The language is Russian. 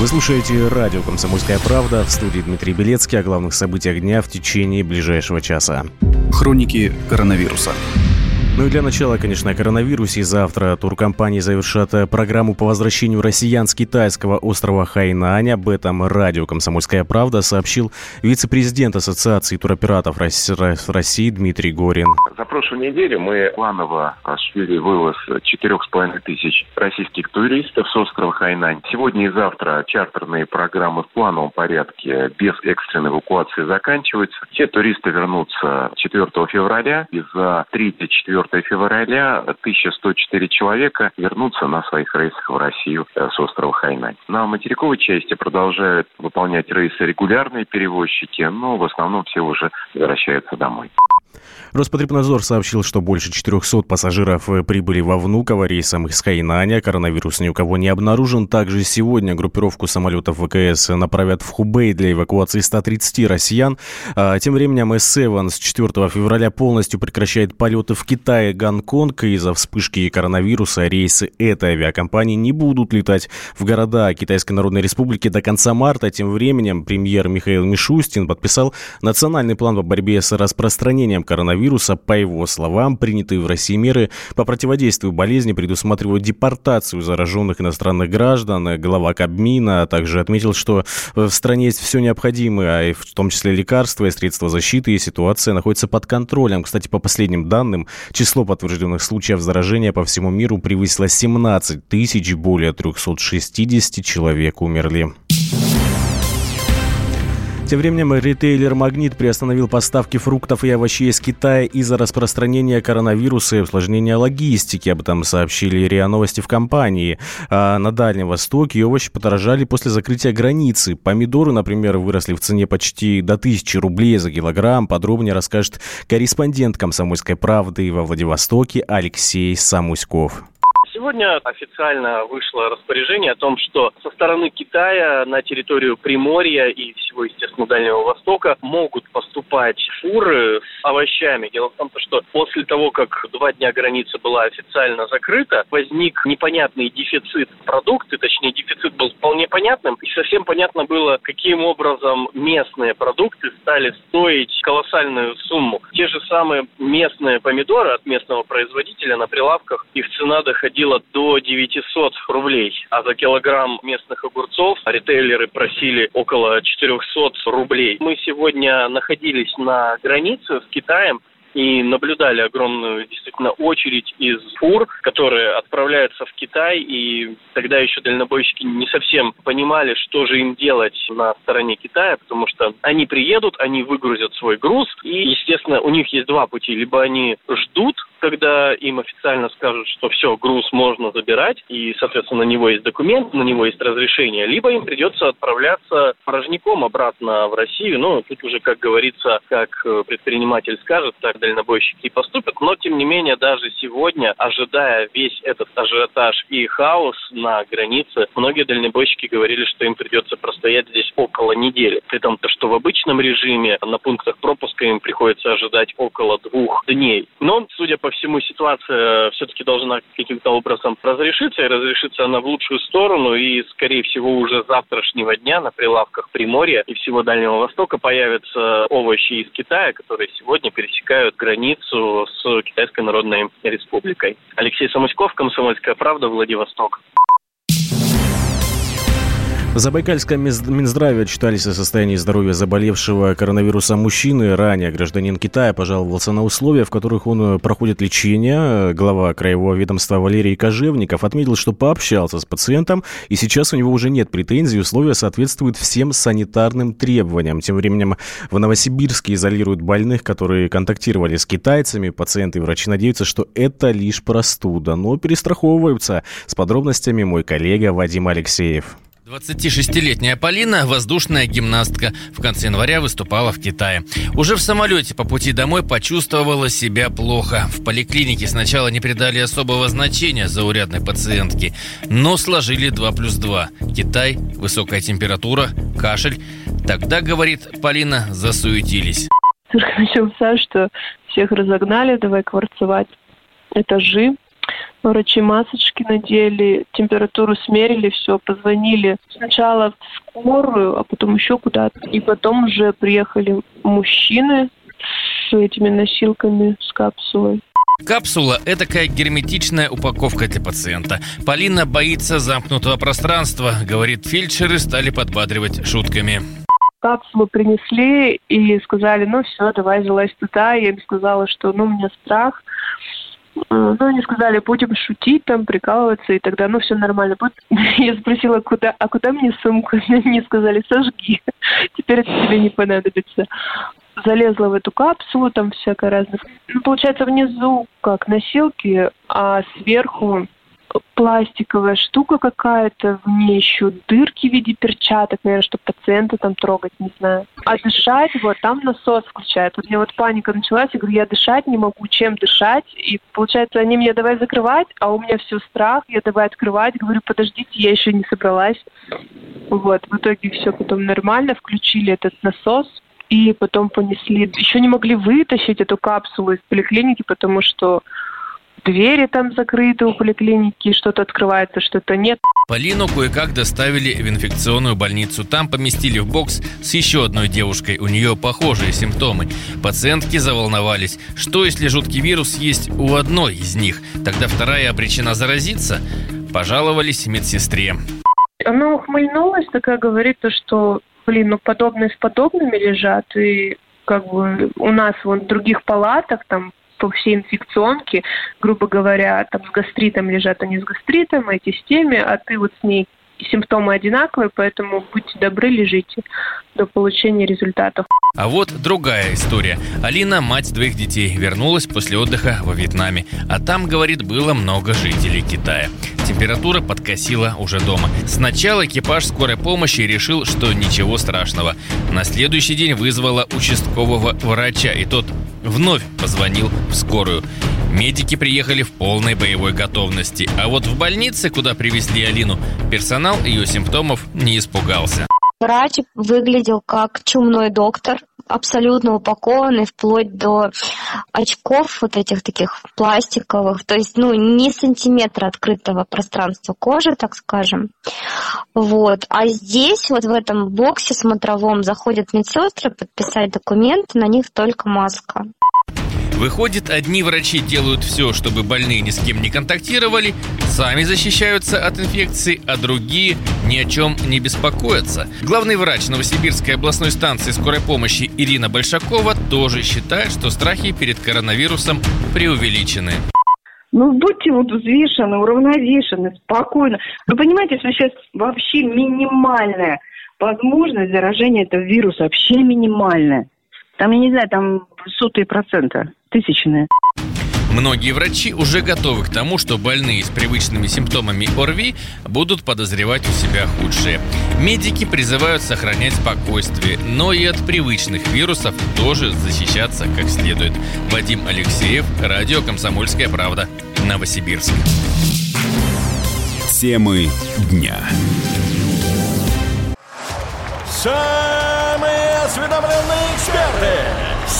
Вы слушаете радио «Комсомольская правда» в студии Дмитрий Белецкий о главных событиях дня в течение ближайшего часа. Хроники коронавируса. Ну и для начала, конечно, о коронавирусе. Завтра туркомпании завершат э, программу по возвращению россиян с китайского острова Хайнань. Об этом радио «Комсомольская правда» сообщил вице-президент Ассоциации туроператоров России Дмитрий Горин. За прошлую неделю мы планово осуществили вывоз 4,5 тысяч российских туристов с острова Хайнань. Сегодня и завтра чартерные программы в плановом порядке без экстренной эвакуации заканчиваются. Все туристы вернутся 4 февраля и за 3-4 4 февраля 1104 человека вернутся на своих рейсах в Россию э, с острова Хайнань. На материковой части продолжают выполнять рейсы регулярные перевозчики, но в основном все уже возвращаются домой. Роспотребнадзор сообщил, что больше 400 пассажиров э, прибыли во Внуково рейсом из Хайнаня. Коронавирус ни у кого не обнаружен. Также сегодня группировку самолетов ВКС направят в Хубей для эвакуации 130 россиян. А, тем временем S7 с 4 февраля полностью прекращает полеты в Китай и Гонконг. Из-за вспышки коронавируса рейсы этой авиакомпании не будут летать в города Китайской Народной Республики до конца марта. Тем временем премьер Михаил Мишустин подписал национальный план по борьбе с распространением коронавируса коронавируса. По его словам, принятые в России меры по противодействию болезни предусматривают депортацию зараженных иностранных граждан. Глава Кабмина также отметил, что в стране есть все необходимое, а в том числе лекарства и средства защиты, и ситуация находится под контролем. Кстати, по последним данным, число подтвержденных случаев заражения по всему миру превысило 17 тысяч, более 360 человек умерли. Тем временем ритейлер «Магнит» приостановил поставки фруктов и овощей из Китая из-за распространения коронавируса и усложнения логистики. Об этом сообщили РИА Новости в компании. А на Дальнем Востоке овощи подорожали после закрытия границы. Помидоры, например, выросли в цене почти до 1000 рублей за килограмм. Подробнее расскажет корреспондент «Комсомольской правды» во Владивостоке Алексей Самуськов. Сегодня официально вышло распоряжение о том, что со стороны Китая на территорию Приморья и всего, естественно, Дальнего Востока могут поступать фуры с овощами. Дело в том, что после того, как два дня граница была официально закрыта, возник непонятный дефицит продукты, точнее, дефицит был вполне понятным, и совсем понятно было, каким образом местные продукты стали стоить колоссальную сумму. Те же самые местные помидоры от местного производителя на прилавках, их цена доходила доходило до 900 рублей, а за килограмм местных огурцов ритейлеры просили около 400 рублей. Мы сегодня находились на границе с Китаем, и наблюдали огромную действительно очередь из фур, которые отправляются в Китай, и тогда еще дальнобойщики не совсем понимали, что же им делать на стороне Китая, потому что они приедут, они выгрузят свой груз, и, естественно, у них есть два пути. Либо они ждут, когда им официально скажут, что все, груз можно забирать, и, соответственно, на него есть документ, на него есть разрешение, либо им придется отправляться порожняком обратно в Россию. Ну, тут уже, как говорится, как э, предприниматель скажет, так дальнобойщики и поступят. Но, тем не менее, даже сегодня, ожидая весь этот ажиотаж и хаос на границе, многие дальнобойщики говорили, что им придется простоять здесь около недели. При том, что в обычном режиме на пунктах пропуска им приходится ожидать около двух дней. Но, судя по всему, ситуация все-таки должна каким-то образом разрешиться, и разрешится она в лучшую сторону, и, скорее всего, уже завтрашнего дня на прилавках Приморья и всего Дальнего Востока появятся овощи из Китая, которые сегодня пересекают границу с Китайской Народной Республикой. Алексей Самуськов, Комсомольская правда, Владивосток. В Забайкальском Минздраве отчитались о состоянии здоровья заболевшего коронавирусом мужчины. Ранее гражданин Китая пожаловался на условия, в которых он э, проходит лечение. Глава краевого ведомства Валерий Кожевников отметил, что пообщался с пациентом, и сейчас у него уже нет претензий, условия соответствуют всем санитарным требованиям. Тем временем в Новосибирске изолируют больных, которые контактировали с китайцами. Пациенты и врачи надеются, что это лишь простуда, но перестраховываются. С подробностями мой коллега Вадим Алексеев. 26-летняя Полина, воздушная гимнастка, в конце января выступала в Китае. Уже в самолете по пути домой почувствовала себя плохо. В поликлинике сначала не придали особого значения заурядной пациентке, но сложили 2 плюс 2. Китай, высокая температура, кашель. Тогда, говорит Полина, засуетились. Начался, что всех разогнали, давай кварцевать этажи. Врачи масочки надели, температуру смерили, все, позвонили. Сначала в скорую, а потом еще куда-то. И потом уже приехали мужчины с этими носилками, с капсулой. Капсула – это такая герметичная упаковка для пациента. Полина боится замкнутого пространства. Говорит, фельдшеры стали подбадривать шутками. Капсулу принесли и сказали, ну все, давай залазь туда. Я им сказала, что ну у меня страх. Ну, они сказали, будем шутить, там, прикалываться, и тогда, ну, все нормально будет. Я спросила, куда, а куда мне сумку? Мне сказали, сожги, теперь это тебе не понадобится залезла в эту капсулу, там всякое разное. Ну, получается, внизу как носилки, а сверху пластиковая штука какая-то, в ней еще дырки в виде перчаток, наверное, чтобы пациента там трогать, не знаю. А дышать, вот, там насос включают. Вот у меня вот паника началась, я говорю, я дышать не могу, чем дышать? И получается, они мне давай закрывать, а у меня все страх, я давай открывать, говорю, подождите, я еще не собралась. Вот, в итоге все потом нормально, включили этот насос, и потом понесли. Еще не могли вытащить эту капсулу из поликлиники, потому что двери там закрыты у поликлиники, что-то открывается, что-то нет. Полину кое-как доставили в инфекционную больницу. Там поместили в бокс с еще одной девушкой. У нее похожие симптомы. Пациентки заволновались. Что, если жуткий вирус есть у одной из них? Тогда вторая обречена заразиться? Пожаловались медсестре. Она ухмыльнулась, такая говорит, что блин, ну подобные с подобными лежат, и как бы у нас вон в других палатах там по всей инфекционке, грубо говоря, там с гастритом лежат они с гастритом, эти с теми, а ты вот с ней симптомы одинаковые, поэтому будьте добры, лежите до получения результатов. А вот другая история. Алина, мать двоих детей, вернулась после отдыха во Вьетнаме. А там, говорит, было много жителей Китая. Температура подкосила уже дома. Сначала экипаж скорой помощи решил, что ничего страшного. На следующий день вызвала участкового врача, и тот вновь позвонил в скорую. Медики приехали в полной боевой готовности, а вот в больнице, куда привезли Алину, персонал ее симптомов не испугался. Врач выглядел как чумной доктор, абсолютно упакованный вплоть до очков вот этих таких пластиковых, то есть, ну, ни сантиметра открытого пространства кожи, так скажем. Вот. А здесь, вот в этом боксе смотровом, заходят медсестры подписать документы, на них только маска. Выходит, одни врачи делают все, чтобы больные ни с кем не контактировали, сами защищаются от инфекции, а другие ни о чем не беспокоятся. Главный врач Новосибирской областной станции скорой помощи Ирина Большакова тоже считает, что страхи перед коронавирусом преувеличены. Ну, будьте вот взвешены, уравновешены, спокойно. Вы понимаете, что сейчас вообще минимальная возможность заражения этого вируса, вообще минимальная. Там, я не знаю, там сотые процента, тысячные. Многие врачи уже готовы к тому, что больные с привычными симптомами ОРВИ будут подозревать у себя худшее. Медики призывают сохранять спокойствие, но и от привычных вирусов тоже защищаться как следует. Вадим Алексеев, радио «Комсомольская правда», Новосибирск. Темы дня. Самые осведомленные эксперты,